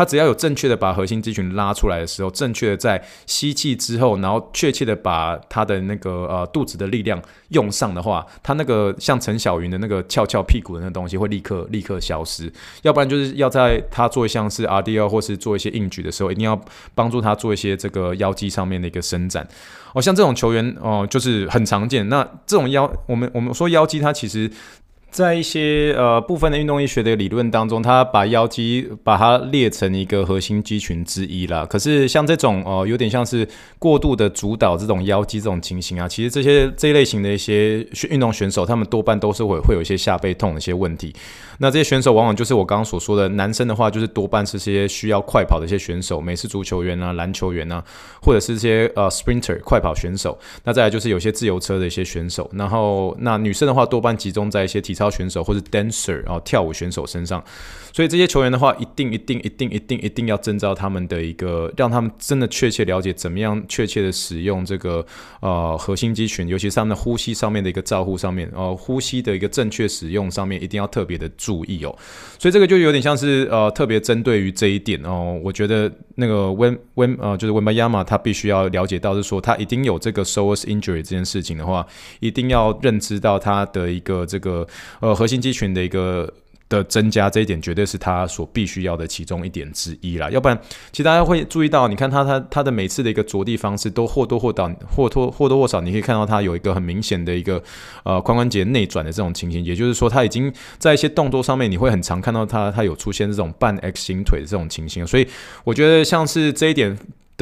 他只要有正确的把核心肌群拉出来的时候，正确的在吸气之后，然后确切的把他的那个呃肚子的力量用上的话，他那个像陈小云的那个翘翘屁股的那个东西会立刻立刻消失。要不然就是要在他做像是 RDL 或是做一些硬举的时候，一定要帮助他做一些这个腰肌上面的一个伸展。哦，像这种球员哦，就是很常见。那这种腰，我们我们说腰肌，它其实。在一些呃部分的运动医学的理论当中，他把腰肌把它列成一个核心肌群之一啦。可是像这种、呃，有点像是过度的主导这种腰肌这种情形啊，其实这些这一类型的一些运动选手，他们多半都是会会有一些下背痛的一些问题。那这些选手往往就是我刚刚所说的，男生的话就是多半是些需要快跑的一些选手，美式足球员啊、篮球员啊，或者是这些呃 sprinter 快跑选手。那再来就是有些自由车的一些选手。然后那女生的话，多半集中在一些体操选手或者 dancer，啊跳舞选手身上。所以这些球员的话，一定一定一定一定一定要征召他们的一个，让他们真的确切了解怎么样确切的使用这个呃核心肌群，尤其是他们的呼吸上面的一个照护上面，呃呼吸的一个正确使用上面，一定要特别的注注意哦。所以这个就有点像是呃特别针对于这一点哦，我觉得那个温温呃就是温巴亚马他必须要了解到是说他一定有这个 psoas injury 这件事情的话，一定要认知到他的一个这个呃核心肌群的一个。的增加这一点绝对是他所必须要的其中一点之一啦，要不然，其实大家会注意到，你看他他他的每次的一个着地方式都或多或少或多或多或少，你可以看到他有一个很明显的一个呃髋关节内转的这种情形，也就是说他已经在一些动作上面，你会很常看到他他有出现这种半 X 型腿的这种情形，所以我觉得像是这一点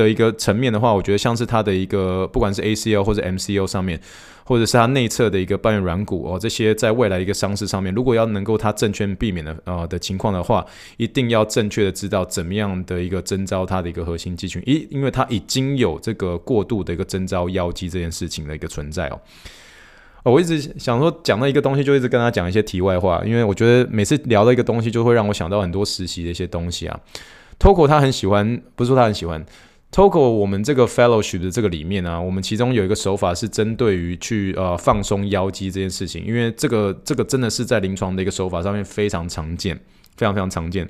的一个层面的话，我觉得像是他的一个不管是 ACL 或者 MCL 上面。或者是他内侧的一个半月软骨哦，这些在未来一个伤势上面，如果要能够他正确避免的呃的情况的话，一定要正确的知道怎么样的一个征召他的一个核心肌群，一因为他已经有这个过度的一个征召腰肌这件事情的一个存在哦。我一直想说讲到一个东西，就一直跟他讲一些题外话，因为我觉得每次聊到一个东西，就会让我想到很多实习的一些东西啊。Toko 他很喜欢，不是说他很喜欢。Toko，我们这个 fellowship 的这个里面呢、我们其中有一个手法是针对于去呃放松腰肌这件事情，因为这个这个真的是在临床的一个手法上面非常常见，非常非常常见。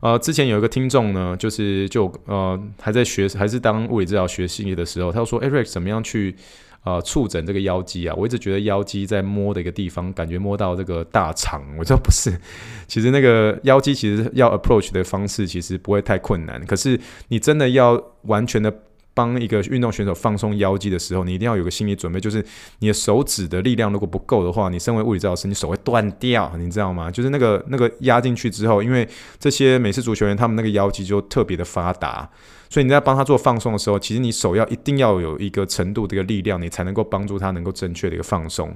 呃，之前有一个听众呢，就是就呃还在学还是当物理治疗学心理的时候，他就说 Eric 怎么样去。啊，触诊这个腰肌啊，我一直觉得腰肌在摸的一个地方，感觉摸到这个大肠。我说 不是，其实那个腰肌其实要 approach 的方式其实不会太困难。可是你真的要完全的帮一个运动选手放松腰肌的时候，你一定要有个心理准备，就是你的手指的力量如果不够的话，你身为物理治疗师，你手会断掉，你知道吗？就是那个那个压进去之后，因为这些美式足球员他们那个腰肌就特别的发达。所以你在帮他做放松的时候，其实你手要一定要有一个程度的一个力量，你才能够帮助他能够正确的一个放松。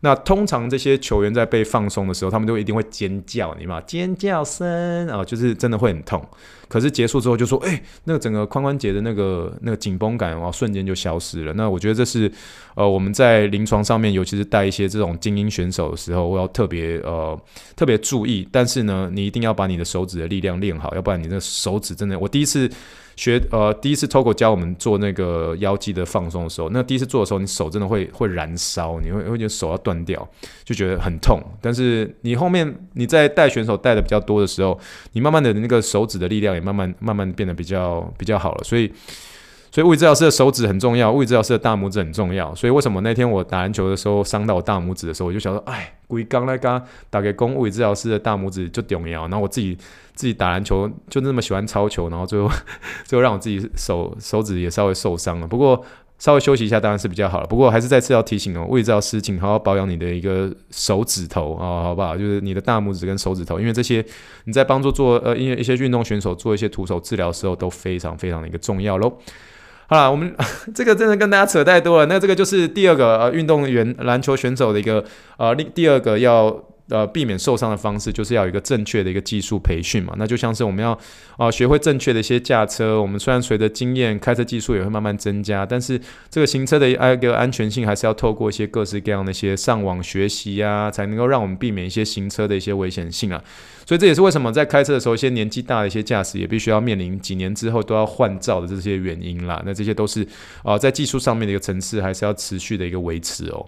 那通常这些球员在被放松的时候，他们就一定会尖叫，你嘛尖叫声啊，就是真的会很痛。可是结束之后就说，哎、那个整个髋关节的那个那个紧绷感，哇，瞬间就消失了。那我觉得这是呃我们在临床上面，尤其是带一些这种精英选手的时候，我要特别呃特别注意。但是呢，你一定要把你的手指的力量练好，要不然你的手指真的，我第一次。学呃，第一次 Togo 教我们做那个腰肌的放松的时候，那第一次做的时候，你手真的会会燃烧，你会会觉得手要断掉，就觉得很痛。但是你后面你在带选手带的比较多的时候，你慢慢的那个手指的力量也慢慢慢慢变得比较比较好了，所以。所以物理治疗师的手指很重要，物理治疗师的大拇指很重要。所以为什么那天我打篮球的时候伤到我大拇指的时候，我就想说，哎，故意刚那刚打给公物理治疗师的大拇指就重要。然后我自己自己打篮球就那么喜欢抄球，然后最后 最后让我自己手手指也稍微受伤了。不过稍微休息一下当然是比较好了。不过还是再次要提醒哦，物理治疗师请好好保养你的一个手指头啊、哦，好不好？就是你的大拇指跟手指头，因为这些你在帮助做呃因为一些运动选手做一些徒手治疗的时候都非常非常的一个重要喽。好了，我们 这个真的跟大家扯太多了。那这个就是第二个呃运动员篮球选手的一个呃另第二个要呃避免受伤的方式，就是要有一个正确的一个技术培训嘛。那就像是我们要啊、学会正确的一些驾车。我们虽然随着经验开车技术也会慢慢增加，但是这个行车的一个安全性还是要透过一些各式各样的一些上网学习啊，才能够让我们避免一些行车的一些危险性啊。所以这也是为什么在开车的时候，一些年纪大的一些驾驶也必须要面临几年之后都要换照的这些原因啦。那这些都是啊、在技术上面的一个层次，还是要持续的一个维持哦。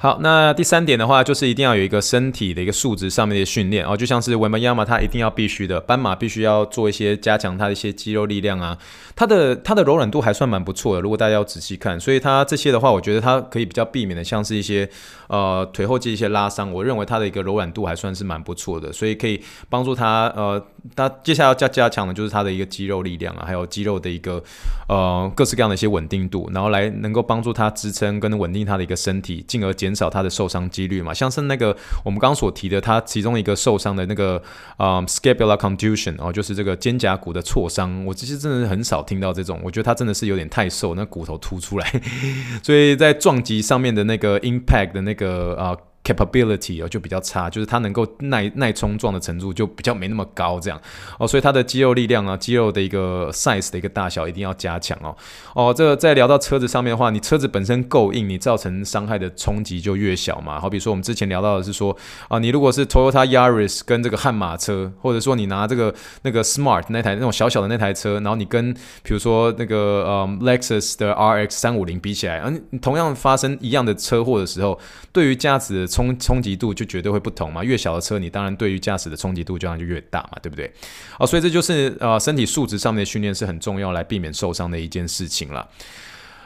好，那第三点的话，就是一定要有一个身体的一个素质上面的训练哦，就像是文班亚马，他一定要必须的，斑马必须要做一些加强他的一些肌肉力量啊，他的他的柔软度还算蛮不错的，如果大家要仔细看，所以他这些的话，我觉得他可以比较避免的，像是一些呃腿后肌一些拉伤，我认为他的一个柔软度还算是蛮不错的，所以可以帮助他呃，他接下来要加加强的就是他的一个肌肉力量啊，还有肌肉的一个呃各式各样的一些稳定度，然后来能够帮助他支撑跟稳定他的一个身体，进而减。减少他的受伤几率嘛，像是那个我们刚刚所提的，他其中一个受伤的那个啊、scapular contusion 哦，就是这个肩胛骨的挫伤。我其实真的很少听到这种，我觉得他真的是有点太瘦，那骨头凸出来，所以在撞击上面的那个 impact 的那个啊。Capability 哦就比较差，就是它能够耐耐冲撞的程度就比较没那么高，这样哦，所以它的肌肉力量啊，肌肉的一个 size 的一个大小一定要加强哦哦。这个再聊到车子上面的话，你车子本身够硬，你造成伤害的冲击就越小嘛。好比说我们之前聊到的是说啊，你如果是 Toyota Yaris 跟这个悍马车，或者说你拿这个那个 Smart 那台那种小小的那台车，然后你跟比如说那个呃、嗯、Lexus 的 RX 三五零比起来，嗯，同样发生一样的车祸的时候，对于驾驶的冲冲击度就绝对会不同嘛，越小的车，你当然对于驾驶的冲击度就就越大嘛，对不对？哦，所以这就是呃身体素质上面的训练是很重要，来避免受伤的一件事情了。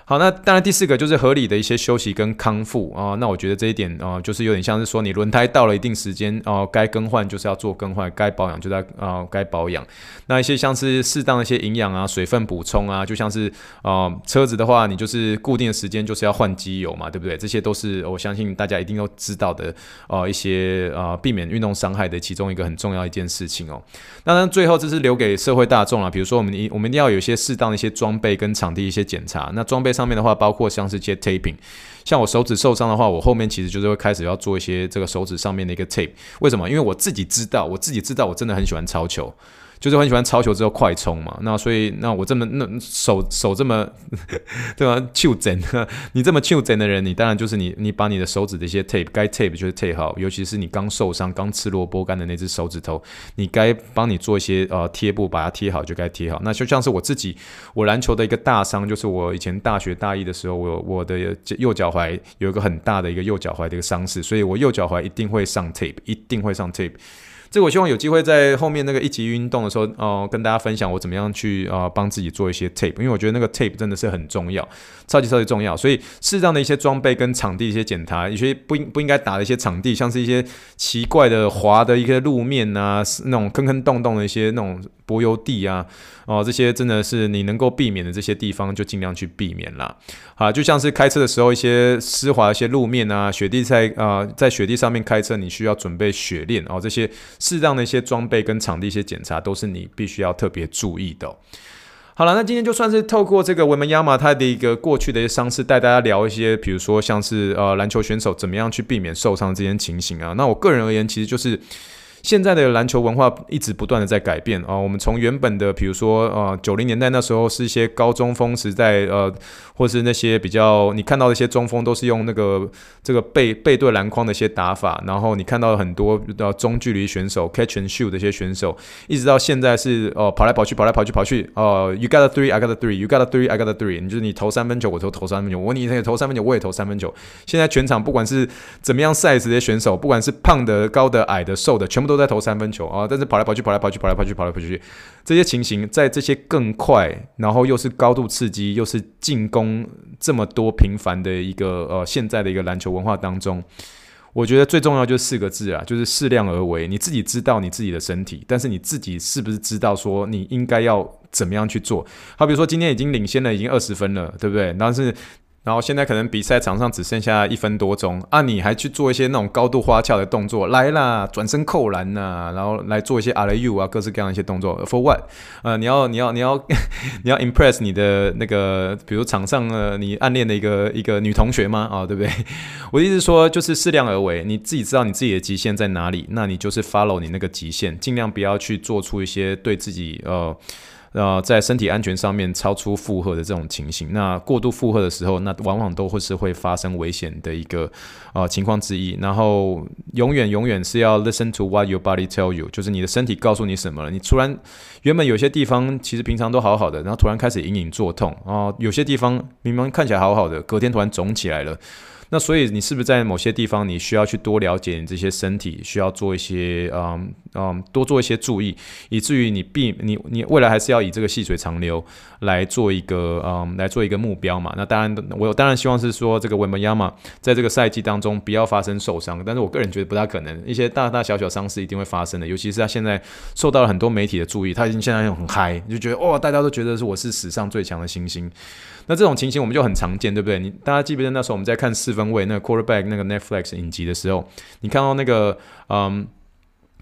好，那当然第四个就是合理的一些休息跟康复啊。那我觉得这一点啊，就是有点像是说你轮胎到了一定时间哦，该更换就是要做更换，该保养就在啊该保养。那一些像是适当的一些营养啊、水分补充啊，就像是啊车子的话，你就是固定的时间就是要换机油嘛，对不对？这些都是我相信大家一定都知道的啊一些啊避免运动伤害的其中一个很重要一件事情哦。当然最后这是留给社会大众啊，比如说我们一我们一定要有一些适当的一些装备跟场地一些检查，那装备上。面的话，包括像是接 taping，像我手指受伤的话，我后面其实就是会开始要做一些这个手指上面的一个 tape。为什么？因为我自己知道，我自己知道，我真的很喜欢超球。就是很喜欢抄球之后快冲嘛，那所以那我这么那手手这么 对吧？手整，你这么手整的人，你当然就是你你把你的手指的一些 tape 该 tape 就是 tape 好，尤其是你刚受伤刚吃萝卜干的那只手指头，你该帮你做一些呃贴布把它贴好就该贴好。那就像是我自己我篮球的一个大伤，就是我以前大学大一的时候，我我的右脚踝有一个很大的一个右脚踝的一个伤势，所以我右脚踝一定会上 tape，一定会上 tape。这我希望有机会在后面那个一级运动的时候，哦、呃，跟大家分享我怎么样去啊、呃、帮自己做一些 tape，因为我觉得那个 tape 真的是很重要，超级超级重要。所以适当的一些装备跟场地一些检查，有些不应不应该打的一些场地，像是一些奇怪的滑的一些路面啊，那种坑坑洞洞的一些那种柏油地啊，哦、这些真的是你能够避免的这些地方就尽量去避免啦。啊，就像是开车的时候一些湿滑一些路面啊，雪地在啊、在雪地上面开车，你需要准备雪链哦，这些。适当的一些装备跟场地一些检查，都是你必须要特别注意的。好了，那今天就算是透过这个文本亚马他的一个过去的一些伤势，带大家聊一些，比如说像是呃篮球选手怎么样去避免受伤这些情形啊。那我个人而言，其实就是。现在的篮球文化一直不断的在改变啊，我们从原本的，比如说呃九零年代那时候是一些高中锋时代，呃，或是那些比较你看到的一些中锋都是用那个这个背背对篮筐的一些打法，然后你看到很多的中距离选手 catch and shoot 的一些选手，一直到现在是哦跑来跑去跑来跑去跑去哦，you got a three I got a three you got a three I got a three，你就是你投三分球我投投三分球，我你投三分球我也投三分球，现在全场不管是怎么样 size 的选手，不管是胖的高的矮的瘦的，全部都。都在投三分球啊，但是跑来跑去，跑来跑去，跑来跑去，跑来跑去，这些情形在这些更快，然后又是高度刺激，又是进攻这么多频繁的一个呃现在的一个篮球文化当中，我觉得最重要就是四个字啊，就是适量而为。你自己知道你自己的身体，但是你自己是不是知道说你应该要怎么样去做？好，比如说今天已经领先了，已经二十分了，对不对？但是然后现在可能比赛场上只剩下一分多钟啊，你还去做一些那种高度花俏的动作，来啦，转身扣篮呐、然后来做一些 alley oop 啊，各式各样一些动作，for what？呃，你要你要你要 你要 impress 你的那个，比如场上呃你暗恋的一个一个女同学吗？啊、对不对？我的意思说，就是适量而为，你自己知道你自己的极限在哪里，那你就是 follow 你那个极限，尽量不要去做出一些对自己呃。呃，在身体安全上面超出负荷的这种情形，那过度负荷的时候，那往往都会是会发生危险的一个呃情况之一。然后永远永远是要 listen to what your body tell you，就是你的身体告诉你什么了。你突然原本有些地方其实平常都好好的，然后突然开始隐隐作痛啊、有些地方明明看起来好好的，隔天突然肿起来了。那所以你是不是在某些地方你需要去多了解你这些身体，需要做一些嗯嗯多做一些注意，以至于你避你你未来还是要以这个细水长流来做一个嗯来做一个目标嘛？那当然我当然希望是说这个文本亚马在这个赛季当中不要发生受伤，但是我个人觉得不大可能，一些大大小小伤势一定会发生的，尤其是他现在受到了很多媒体的注意，他已经现在很嗨，就觉得哦大家都觉得是我是史上最强的新星。那这种情形我们就很常见，对不对？你大家记不记得那时候我们在看四分卫那个 quarterback 那个 Netflix 影集的时候，你看到那个嗯，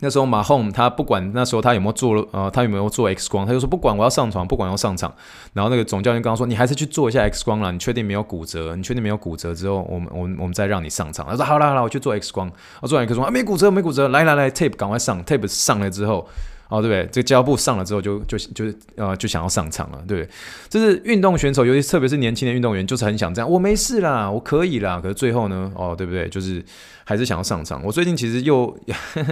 那时候马洪他不管那时候他有没有做呃，他有没有做 X 光，他就说不管我要上场，不管要上场。然后那个总教练刚刚说，你还是去做一下 X 光啦，你确定没有骨折？你确定没有骨折之后，我们我们我们再让你上场。他说好了好了，我去做 X 光。我做完 X 光啊，没骨折没骨折，来来来 tape 赶快上 tape 上来之后。哦，对不对？这个胶布上了之后就，就就就呃，就想要上场了，对不对？就是运动选手，尤其特别是年轻的运动员，就是很想这样。我没事啦，我可以啦。可是最后呢，哦，对不对？就是还是想要上场。我最近其实又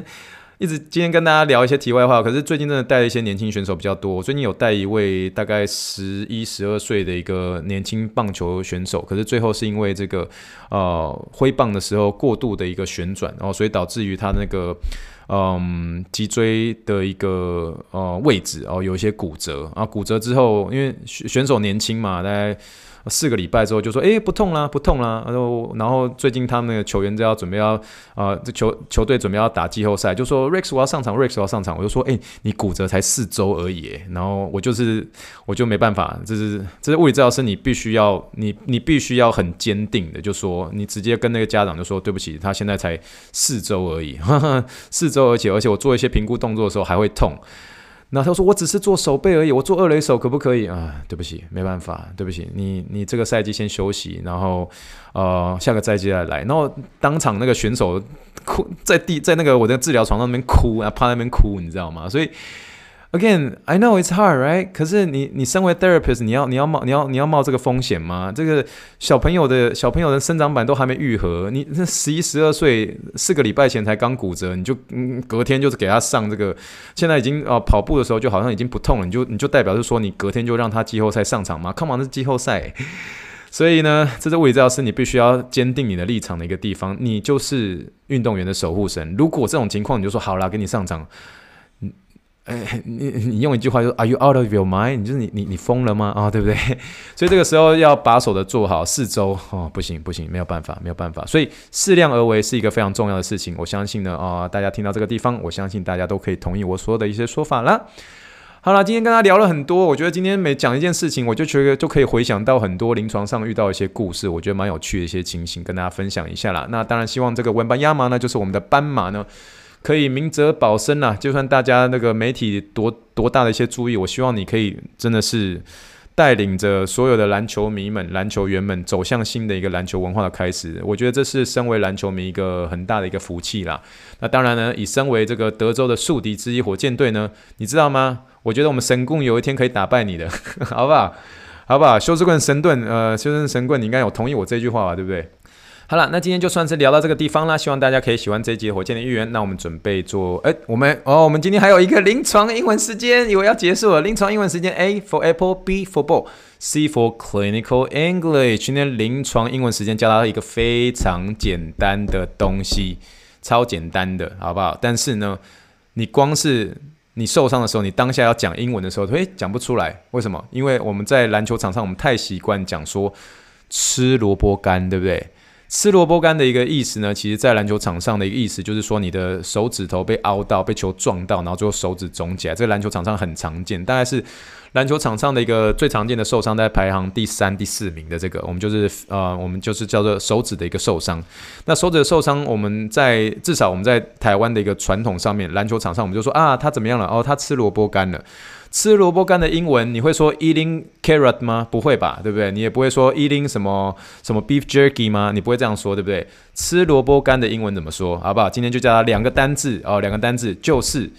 一直今天跟大家聊一些题外话，可是最近真的带了一些年轻选手比较多。我最近有带一位大概十一、十二岁的一个年轻棒球选手，可是最后是因为这个呃挥棒的时候过度的一个旋转，然后所以导致于他那个。嗯，脊椎的一个呃位置哦，有一些骨折啊。骨折之后，因为选手年轻嘛，大概。四个礼拜之后就说，哎，不痛啦，不痛啦。然后，然后最近他们那个球员就要准备要，呃，这球球队准备要打季后赛，就说 Rex 我要上场，Rex 我要上场。我就说，哎，你骨折才四周而已，然后我就是我就没办法，这是这是物理治疗师，你必须要你你必须要很坚定的，就说你直接跟那个家长就说，对不起，他现在才四周而已，呵呵 四周，而且而且我做一些评估动作的时候还会痛。那他说：“我只是做手背而已，我做二垒手可不可以啊？对不起，没办法，对不起，你你这个赛季先休息，然后呃下个赛季再来。然后当场那个选手哭在地，在那个我的治疗床上面哭啊，趴在那边哭，你知道吗？所以。” Again, I know it's hard, right? 可是你，你身为 therapist，你要，你要冒，你要，你要冒这个风险吗？这个小朋友的小朋友的生长板都还没愈合，你这十一、十二岁，四个礼拜前才刚骨折，你就嗯，隔天就是给他上这个，现在已经哦，跑步的时候就好像已经不痛了，你就你就代表是说你隔天就让他季后赛上场吗？Come on，是季后赛，所以呢，这是物理治疗师你必须要坚定你的立场的一个地方，你就是运动员的守护神。如果这种情况，你就说好啦，给你上场。哎，你你用一句话说，Are you out of your mind？你就是你你你疯了吗？啊、对不对？所以这个时候要把手的做好，四周哦，不行不行，没有办法没有办法。所以适量而为是一个非常重要的事情。我相信呢，啊、大家听到这个地方，我相信大家都可以同意我说的一些说法了。好了，今天跟他聊了很多，我觉得今天每讲一件事情，我就觉得就可以回想到很多临床上遇到一些故事，我觉得蛮有趣的一些情形，跟大家分享一下啦。那当然希望这个文班亚马呢，就是我们的斑马呢。可以明哲保身啊。就算大家那个媒体多多大的一些注意，我希望你可以真的是。带领着所有的篮球迷们、篮球员们走向新的一个篮球文化的开始，我觉得这是身为篮球迷一个很大的一个福气啦。那当然呢，以身为这个德州的宿敌之一火箭队呢，你知道吗？我觉得我们神棍有一天可以打败你的，好不好？好不好？休斯顿神盾，呃，休斯顿神棍，你应该有同意我这句话吧？对不对？好了，那今天就算是聊到这个地方啦，希望大家可以喜欢这一集火箭的预言。那我们准备做，哎，我们哦，我们今天还有一个临床英文时间，以为要结束了。临床英文时间，A for apple，B for ball，C for clinical English。今天临床英文时间教大家一个非常简单的东西，超简单的，好不好？但是呢，你光是你受伤的时候，你当下要讲英文的时候，诶，讲不出来，为什么？因为我们在篮球场上，我们太习惯讲说吃萝卜干，对不对？吃萝卜干的一个意思呢，其实在篮球场上的一个意思就是说，你的手指头被凹到，被球撞到，然后最后手指肿起来。这个篮球场上很常见，大概是篮球场上的一个最常见的受伤，在排行第三、第四名的这个，我们就是呃，我们就是叫做手指的一个受伤。那手指的受伤，我们在至少我们在台湾的一个传统上面，篮球场上我们就说啊，他怎么样了？哦，他吃萝卜干了。吃萝卜干的英文你会说 eating carrot 吗？不会吧，对不对？你也不会说 eating 什么什么 beef jerky 吗？你不会这样说，对不对？吃萝卜干的英文怎么说？好不好？今天就教他两个单字哦，两个单字就是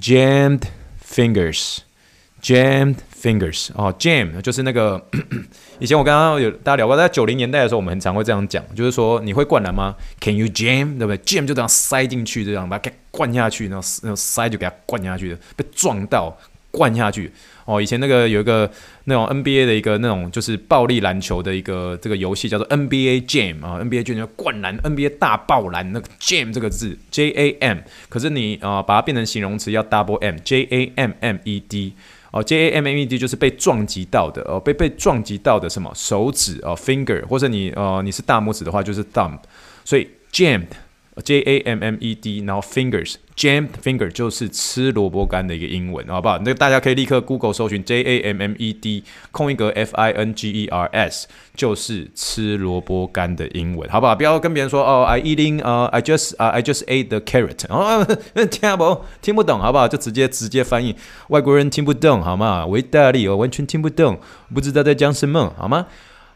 jammed fingers，jammed fingers 哦，jam 就是那个 以前我刚刚有大家聊过，在九零年代的时候，我们很常会这样讲，就是说你会灌篮吗？Can you jam？对不对？jam 就这样塞进去，这样把它给灌下去，然后那种塞就给它灌下去的，被撞到。灌下去哦！以前那个有一个那种 NBA 的一个那种就是暴力篮球的一个这个游戏叫做 NBA Jam 啊，NBA Jam 就灌篮，NBA 大爆篮那个 Jam 这个字 J A M，可是你啊、呃、把它变成形容词要 Double M J A M M E D 哦，J A M M E D 就是被撞击到的哦，被被撞击到的什么手指哦 Finger，或者你呃你是大拇指的话就是 Thumb，所以 Jam。J A M M E D，然后 fingers jammed finger 就是吃萝卜干的一个英文，好不好？那大家可以立刻 Google 搜寻 J A M M E D 空一格 F I N G E R S，就是吃萝卜干的英文，好不好？不要跟别人说哦，I eating，呃、，I just，呃、uh,，I just ate the carrot，哦，听不听不懂，好不好？就直接直接翻译，外国人听不懂，好吗？维大利，我完全听不懂，不知道在讲什么，好吗？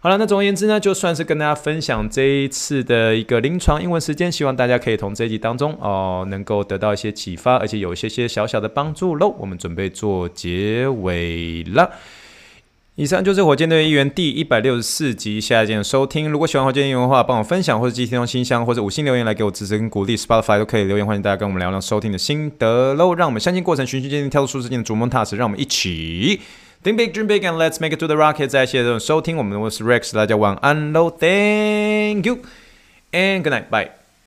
好了，那总而言之呢，就算是跟大家分享这一次的一个临床英文时间，希望大家可以从这一集当中哦，能够得到一些启发，而且有一些些小小的帮助喽。我们准备做结尾了。以上就是火箭队一员第一百六十四集，下一见收听。如果喜欢火箭议员的话，帮我分享或者寄听众信箱或者五星留言来给我支持跟鼓励，Spotify 都可以留言，欢迎大家跟我们聊聊收听的心得喽。让我们相信过程，循序渐进，跳出舒适圈的逐梦踏实，让我们一起。Think big, dream big, and let's make it to the rocket！再谢谢收听我们的，我是 Rex，大家晚安喽，Thank you and good night, bye。